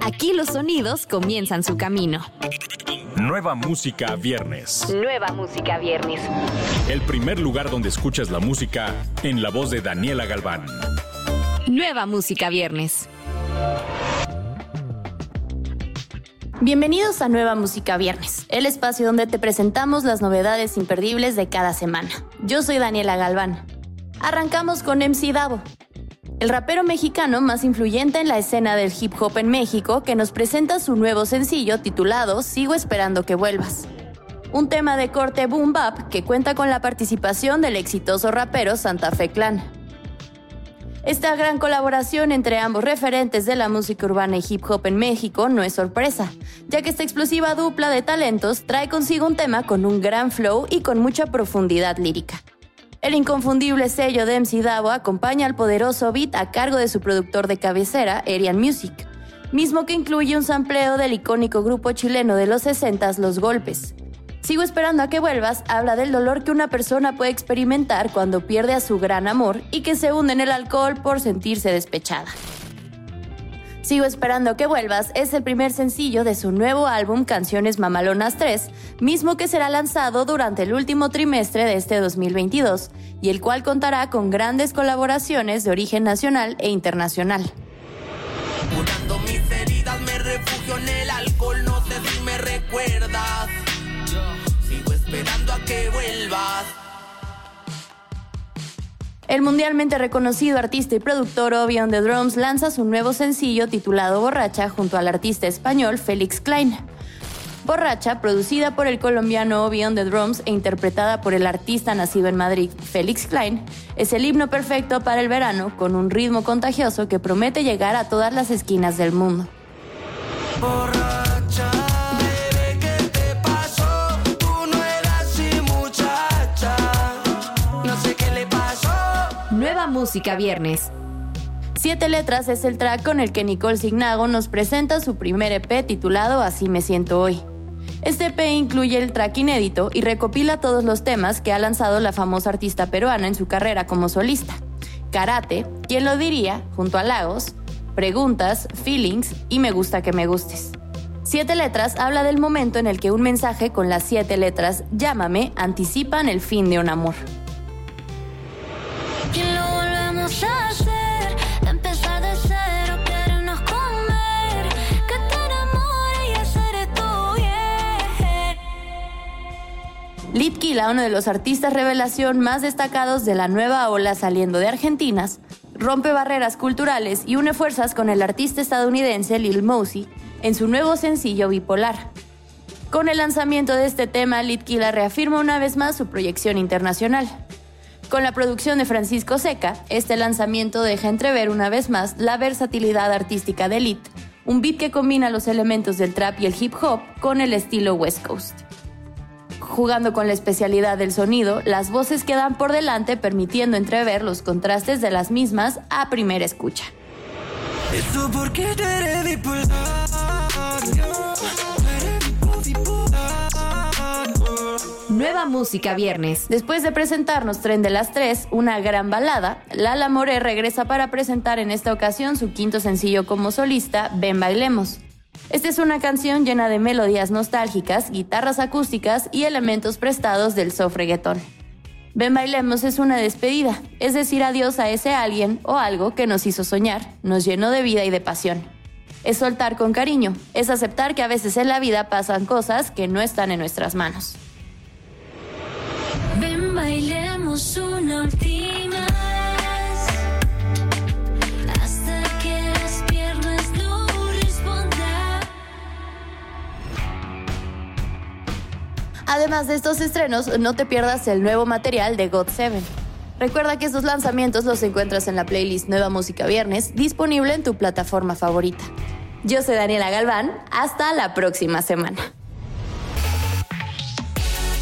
Aquí los sonidos comienzan su camino. Nueva música viernes. Nueva música viernes. El primer lugar donde escuchas la música en la voz de Daniela Galván. Nueva música viernes. Bienvenidos a Nueva Música Viernes, el espacio donde te presentamos las novedades imperdibles de cada semana. Yo soy Daniela Galván. Arrancamos con MC Davo, el rapero mexicano más influyente en la escena del hip hop en México que nos presenta su nuevo sencillo titulado Sigo esperando que vuelvas. Un tema de corte boom bap que cuenta con la participación del exitoso rapero Santa Fe Clan. Esta gran colaboración entre ambos referentes de la música urbana y hip hop en México no es sorpresa, ya que esta explosiva dupla de talentos trae consigo un tema con un gran flow y con mucha profundidad lírica. El inconfundible sello de MC acompaña al poderoso beat a cargo de su productor de cabecera, Arian Music, mismo que incluye un sampleo del icónico grupo chileno de los 60 Los Golpes, Sigo esperando a que vuelvas habla del dolor que una persona puede experimentar cuando pierde a su gran amor y que se hunde en el alcohol por sentirse despechada. Sigo esperando que vuelvas es el primer sencillo de su nuevo álbum Canciones Mamalonas 3, mismo que será lanzado durante el último trimestre de este 2022 y el cual contará con grandes colaboraciones de origen nacional e internacional. mis heridas me refugio en el alcohol, no sé si me recuerdas esperando a que vuelvas. El mundialmente reconocido artista y productor Obi on the Drums lanza su nuevo sencillo titulado Borracha junto al artista español Félix Klein. Borracha, producida por el colombiano Obi on the Drums e interpretada por el artista nacido en Madrid, Félix Klein, es el himno perfecto para el verano con un ritmo contagioso que promete llegar a todas las esquinas del mundo. Música Viernes. Siete Letras es el track con el que Nicole Signago nos presenta su primer EP titulado Así me siento hoy. Este EP incluye el track inédito y recopila todos los temas que ha lanzado la famosa artista peruana en su carrera como solista. Karate, ¿quién lo diría? junto a Lagos, Preguntas, Feelings y Me gusta que me gustes. Siete Letras habla del momento en el que un mensaje con las siete letras Llámame anticipan el fin de un amor. Litquila, uno de los artistas revelación más destacados de la nueva ola saliendo de Argentinas, rompe barreras culturales y une fuerzas con el artista estadounidense Lil Mosey en su nuevo sencillo Bipolar. Con el lanzamiento de este tema, Litquila reafirma una vez más su proyección internacional. Con la producción de Francisco Seca, este lanzamiento deja entrever una vez más la versatilidad artística de Lit, un beat que combina los elementos del trap y el hip hop con el estilo West Coast jugando con la especialidad del sonido, las voces quedan por delante permitiendo entrever los contrastes de las mismas a primera escucha. Nueva música viernes. Después de presentarnos Tren de las Tres, una gran balada, Lala More regresa para presentar en esta ocasión su quinto sencillo como solista, Ven Bailemos. Esta es una canción llena de melodías nostálgicas, guitarras acústicas y elementos prestados del soft. Ven Bailemos es una despedida, es decir adiós a ese alguien o algo que nos hizo soñar, nos llenó de vida y de pasión. Es soltar con cariño, es aceptar que a veces en la vida pasan cosas que no están en nuestras manos. Bailemos una última Además de estos estrenos, no te pierdas el nuevo material de God 7. Recuerda que estos lanzamientos los encuentras en la playlist Nueva Música Viernes, disponible en tu plataforma favorita. Yo soy Daniela Galván, hasta la próxima semana.